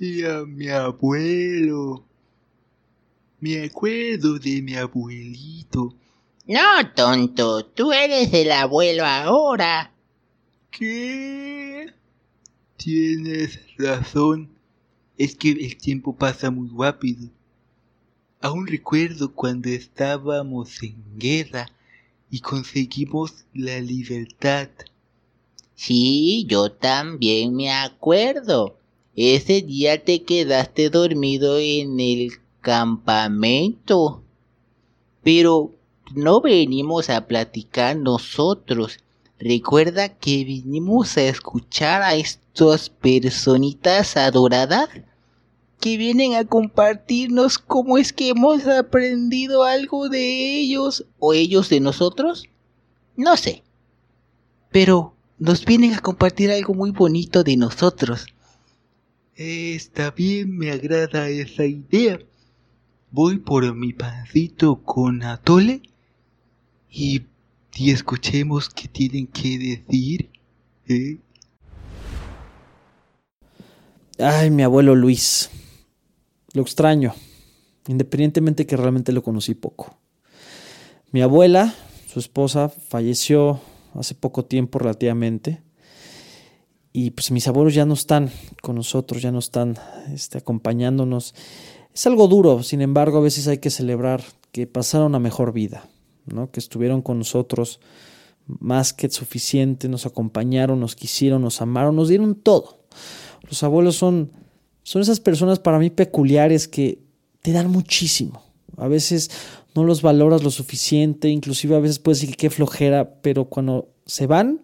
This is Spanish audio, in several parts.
decía mi abuelo. Me acuerdo de mi abuelito. No, tonto, tú eres el abuelo ahora. ¿Qué? Tienes razón. Es que el tiempo pasa muy rápido. Aún recuerdo cuando estábamos en guerra y conseguimos la libertad. Sí, yo también me acuerdo. Ese día te quedaste dormido en el campamento. Pero no venimos a platicar nosotros. Recuerda que vinimos a escuchar a estas personitas adoradas que vienen a compartirnos cómo es que hemos aprendido algo de ellos o ellos de nosotros. No sé. Pero nos vienen a compartir algo muy bonito de nosotros. Está bien, me agrada esa idea. Voy por mi pancito con atole y, y escuchemos qué tienen que decir. ¿eh? Ay, mi abuelo Luis. Lo extraño, independientemente que realmente lo conocí poco. Mi abuela, su esposa, falleció hace poco tiempo relativamente. Y pues mis abuelos ya no están con nosotros, ya no están este, acompañándonos. Es algo duro, sin embargo, a veces hay que celebrar que pasaron una mejor vida, ¿no? que estuvieron con nosotros más que suficiente, nos acompañaron, nos quisieron, nos amaron, nos dieron todo. Los abuelos son, son esas personas para mí peculiares que te dan muchísimo. A veces no los valoras lo suficiente, inclusive a veces puedes decir que qué flojera, pero cuando se van,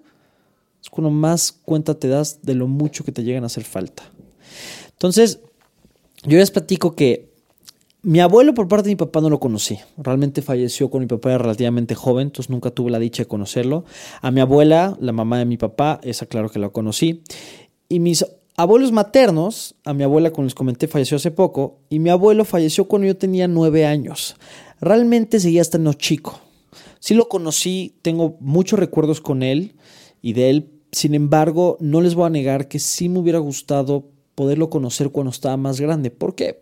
es cuando más cuenta te das de lo mucho que te llegan a hacer falta. Entonces, yo les platico que mi abuelo por parte de mi papá no lo conocí. Realmente falleció cuando mi papá era relativamente joven, entonces nunca tuve la dicha de conocerlo. A mi abuela, la mamá de mi papá, esa claro que la conocí. Y mis abuelos maternos, a mi abuela, como les comenté, falleció hace poco. Y mi abuelo falleció cuando yo tenía nueve años. Realmente seguía estando chico. Sí lo conocí, tengo muchos recuerdos con él y de él. Sin embargo, no les voy a negar que sí me hubiera gustado poderlo conocer cuando estaba más grande. ¿Por qué?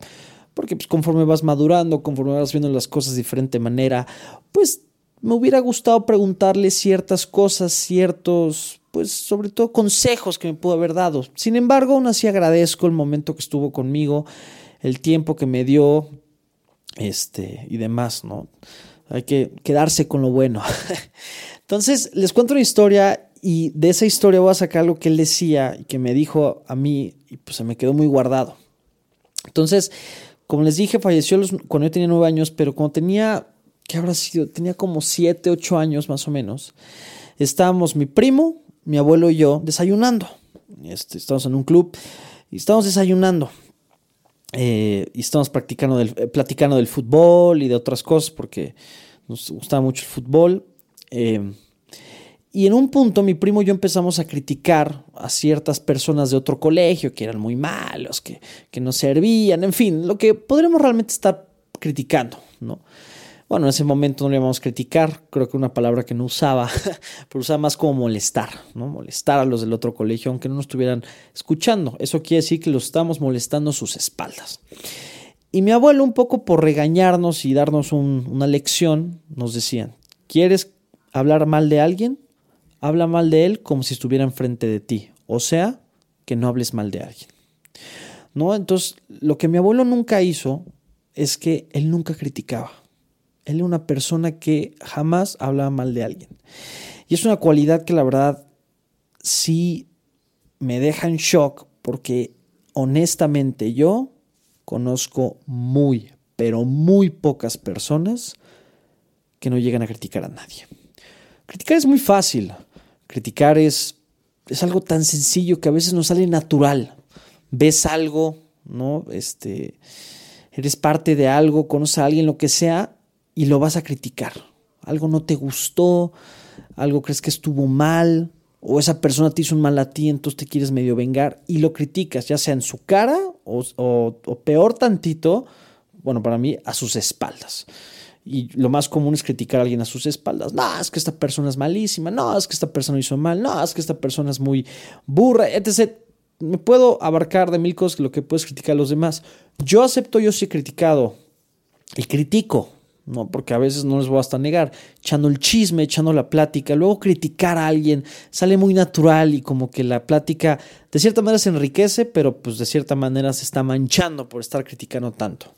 Porque pues, conforme vas madurando, conforme vas viendo las cosas de diferente manera, pues me hubiera gustado preguntarle ciertas cosas, ciertos, pues sobre todo consejos que me pudo haber dado. Sin embargo, aún así agradezco el momento que estuvo conmigo, el tiempo que me dio, este, y demás, ¿no? Hay que quedarse con lo bueno. Entonces, les cuento una historia y de esa historia voy a sacar lo que él decía y que me dijo a mí y pues se me quedó muy guardado. Entonces, como les dije, falleció cuando yo tenía nueve años, pero cuando tenía, ¿qué habrá sido? Tenía como siete, ocho años más o menos. Estábamos mi primo, mi abuelo y yo desayunando. Estábamos en un club y estábamos desayunando. Eh, y estamos practicando del, eh, platicando del fútbol y de otras cosas porque nos gustaba mucho el fútbol. Eh, y en un punto mi primo y yo empezamos a criticar a ciertas personas de otro colegio que eran muy malos, que, que no servían, en fin, lo que podremos realmente estar criticando, ¿no? Bueno, en ese momento no le íbamos a criticar, creo que una palabra que no usaba, pero usaba más como molestar, ¿no? Molestar a los del otro colegio, aunque no nos estuvieran escuchando. Eso quiere decir que los estamos molestando a sus espaldas. Y mi abuelo, un poco por regañarnos y darnos un, una lección, nos decían, ¿quieres hablar mal de alguien? Habla mal de él como si estuviera enfrente de ti. O sea, que no hables mal de alguien. ¿No? Entonces, lo que mi abuelo nunca hizo es que él nunca criticaba. Él era una persona que jamás hablaba mal de alguien. Y es una cualidad que la verdad sí me deja en shock porque honestamente yo conozco muy, pero muy pocas personas que no llegan a criticar a nadie. Criticar es muy fácil. Criticar es, es algo tan sencillo que a veces nos sale natural. Ves algo, ¿no? Este, eres parte de algo, conoces a alguien, lo que sea, y lo vas a criticar. Algo no te gustó, algo crees que estuvo mal, o esa persona te hizo un mal a ti, entonces te quieres medio vengar y lo criticas, ya sea en su cara o, peor tantito, bueno, para mí, a sus espaldas. Y lo más común es criticar a alguien a sus espaldas. No, es que esta persona es malísima. No, es que esta persona hizo mal. No, es que esta persona es muy burra, etc. Me puedo abarcar de mil cosas lo que puedes criticar a los demás. Yo acepto, yo sí he criticado y critico ¿no? Porque a veces no les voy hasta negar, echando el chisme, echando la plática, luego criticar a alguien, sale muy natural y como que la plática de cierta manera se enriquece, pero pues de cierta manera se está manchando por estar criticando tanto.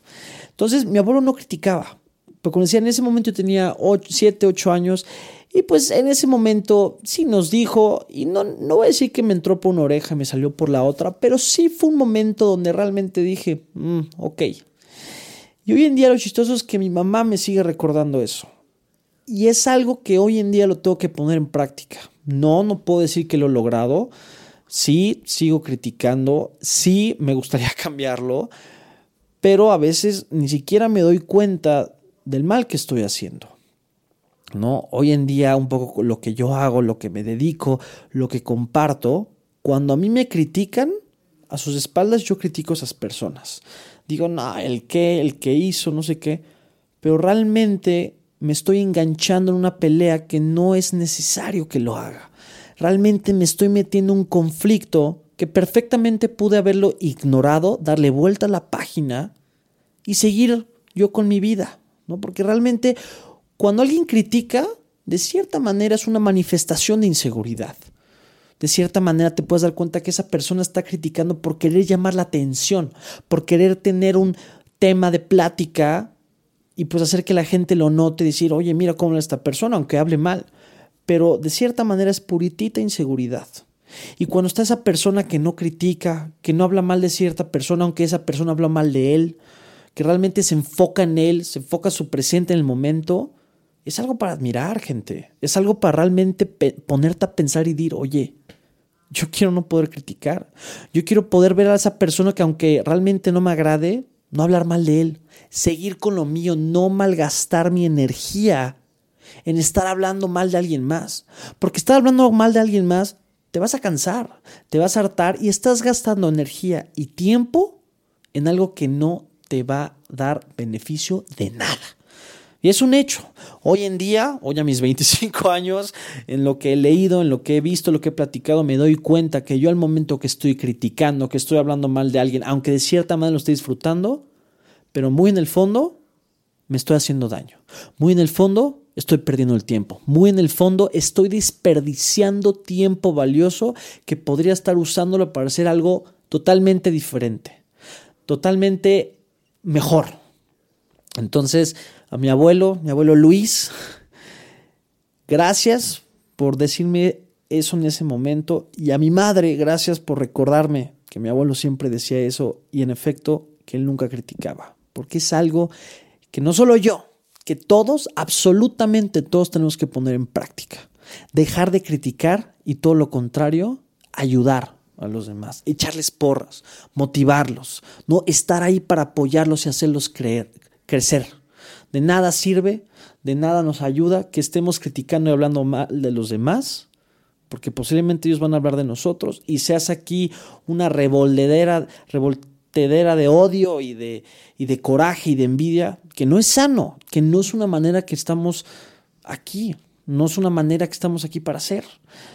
Entonces mi abuelo no criticaba, pero como decía, en ese momento yo tenía 7, 8 años y pues en ese momento sí nos dijo, y no, no voy a decir que me entró por una oreja y me salió por la otra, pero sí fue un momento donde realmente dije, mm, ok, y hoy en día lo chistoso es que mi mamá me sigue recordando eso. Y es algo que hoy en día lo tengo que poner en práctica. No, no puedo decir que lo he logrado. Sí, sigo criticando. Sí, me gustaría cambiarlo. Pero a veces ni siquiera me doy cuenta del mal que estoy haciendo. ¿No? Hoy en día un poco lo que yo hago, lo que me dedico, lo que comparto, cuando a mí me critican, a sus espaldas yo critico a esas personas digo, no, el qué, el que hizo, no sé qué, pero realmente me estoy enganchando en una pelea que no es necesario que lo haga. Realmente me estoy metiendo en un conflicto que perfectamente pude haberlo ignorado, darle vuelta a la página y seguir yo con mi vida, ¿no? Porque realmente cuando alguien critica, de cierta manera es una manifestación de inseguridad de cierta manera te puedes dar cuenta que esa persona está criticando por querer llamar la atención, por querer tener un tema de plática y pues hacer que la gente lo note decir, oye, mira cómo es esta persona, aunque hable mal. Pero de cierta manera es puritita inseguridad. Y cuando está esa persona que no critica, que no habla mal de cierta persona, aunque esa persona habla mal de él, que realmente se enfoca en él, se enfoca su presente en el momento, es algo para admirar, gente. Es algo para realmente ponerte a pensar y decir, oye, yo quiero no poder criticar. Yo quiero poder ver a esa persona que aunque realmente no me agrade, no hablar mal de él. Seguir con lo mío, no malgastar mi energía en estar hablando mal de alguien más. Porque estar hablando mal de alguien más, te vas a cansar, te vas a hartar y estás gastando energía y tiempo en algo que no te va a dar beneficio de nada. Y es un hecho. Hoy en día, hoy a mis 25 años, en lo que he leído, en lo que he visto, lo que he platicado, me doy cuenta que yo al momento que estoy criticando, que estoy hablando mal de alguien, aunque de cierta manera lo estoy disfrutando, pero muy en el fondo me estoy haciendo daño. Muy en el fondo estoy perdiendo el tiempo. Muy en el fondo estoy desperdiciando tiempo valioso que podría estar usándolo para hacer algo totalmente diferente, totalmente mejor. Entonces, a mi abuelo, mi abuelo Luis. Gracias por decirme eso en ese momento. Y a mi madre, gracias por recordarme que mi abuelo siempre decía eso y en efecto que él nunca criticaba. Porque es algo que no solo yo, que todos, absolutamente todos tenemos que poner en práctica. Dejar de criticar y todo lo contrario, ayudar a los demás, echarles porras, motivarlos, no estar ahí para apoyarlos y hacerlos creer, crecer. De nada sirve, de nada nos ayuda que estemos criticando y hablando mal de los demás, porque posiblemente ellos van a hablar de nosotros y se hace aquí una revoltedera, revoltedera de odio y de, y de coraje y de envidia, que no es sano, que no es una manera que estamos aquí, no es una manera que estamos aquí para hacer.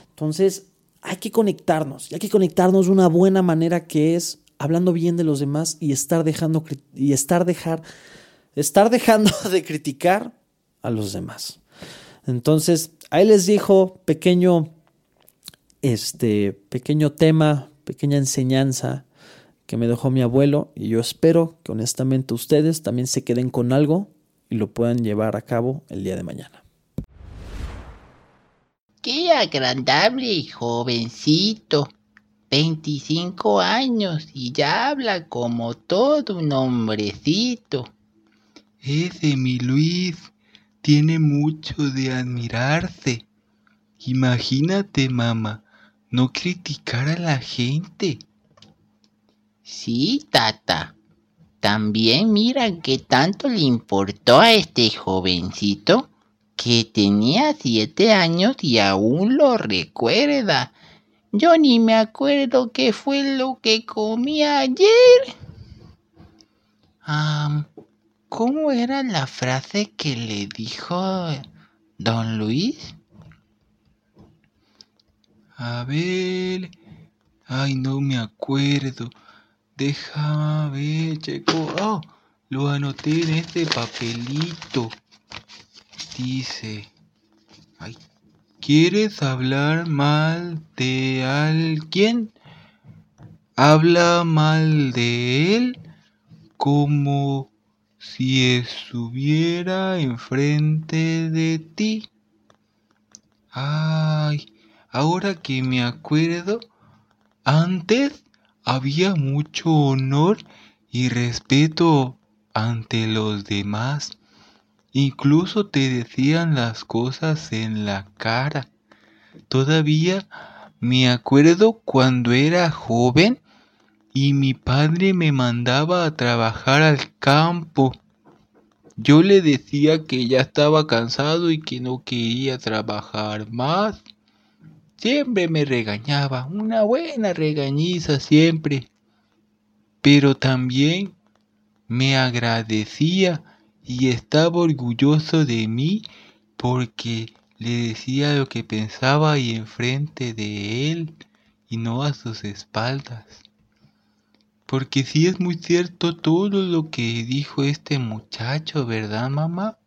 Entonces, hay que conectarnos, y hay que conectarnos de una buena manera que es hablando bien de los demás y estar dejando y estar dejar estar dejando de criticar a los demás. Entonces, ahí les dijo pequeño, este, pequeño tema, pequeña enseñanza que me dejó mi abuelo y yo espero que honestamente ustedes también se queden con algo y lo puedan llevar a cabo el día de mañana. Qué agradable, jovencito. 25 años y ya habla como todo un hombrecito. Ese mi Luis tiene mucho de admirarse. Imagínate, mamá, no criticar a la gente. Sí, tata. También mira que tanto le importó a este jovencito que tenía siete años y aún lo recuerda. Yo ni me acuerdo qué fue lo que comí ayer. ¿Cómo era la frase que le dijo don Luis? A ver. Ay, no me acuerdo. Déjame ver, checo. Oh, lo anoté en este papelito. Dice. Ay, ¿Quieres hablar mal de alguien? Habla mal de él como si estuviera enfrente de ti. Ay, Ahora que me acuerdo, antes había mucho honor y respeto ante los demás. Incluso te decían las cosas en la cara. Todavía me acuerdo cuando era joven y mi padre me mandaba a trabajar al campo. Yo le decía que ya estaba cansado y que no quería trabajar más. Siempre me regañaba, una buena regañiza siempre. Pero también me agradecía y estaba orgulloso de mí porque le decía lo que pensaba y enfrente de él y no a sus espaldas. Porque sí es muy cierto todo lo que dijo este muchacho, ¿verdad, mamá?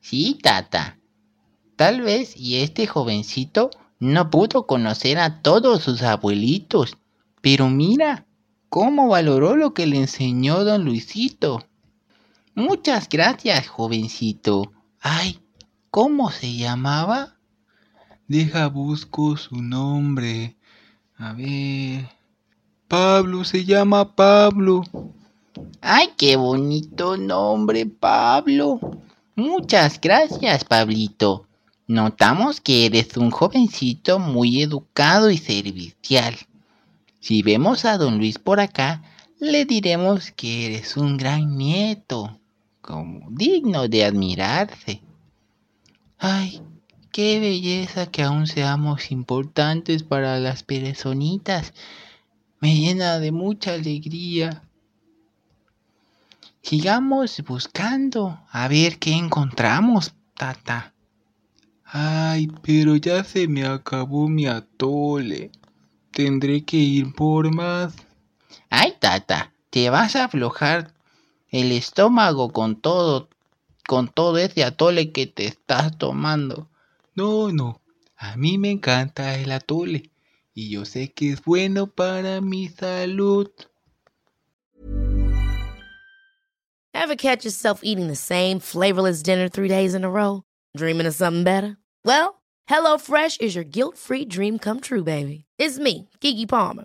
Sí, tata. Tal vez y este jovencito no pudo conocer a todos sus abuelitos, pero mira cómo valoró lo que le enseñó don Luisito. Muchas gracias, jovencito. Ay, ¿cómo se llamaba? Deja busco su nombre. A ver. Pablo, se llama Pablo. Ay, qué bonito nombre, Pablo. Muchas gracias, Pablito. Notamos que eres un jovencito muy educado y servicial. Si vemos a don Luis por acá, le diremos que eres un gran nieto, como digno de admirarse. Ay, qué belleza que aún seamos importantes para las personitas. Me llena de mucha alegría. Sigamos buscando a ver qué encontramos, tata. Ay, pero ya se me acabó mi atole. Tendré que ir por más. Ay, tata, te vas a aflojar el estómago con todo, con todo ese atole que te estás tomando. No, no, a mí me encanta el atole y yo sé que es bueno para mi salud. Ever catch yourself eating the same flavorless dinner three days in a row? Dreaming of something better? Well, HelloFresh is your guilt-free dream come true, baby. It's me, Kiki Palmer.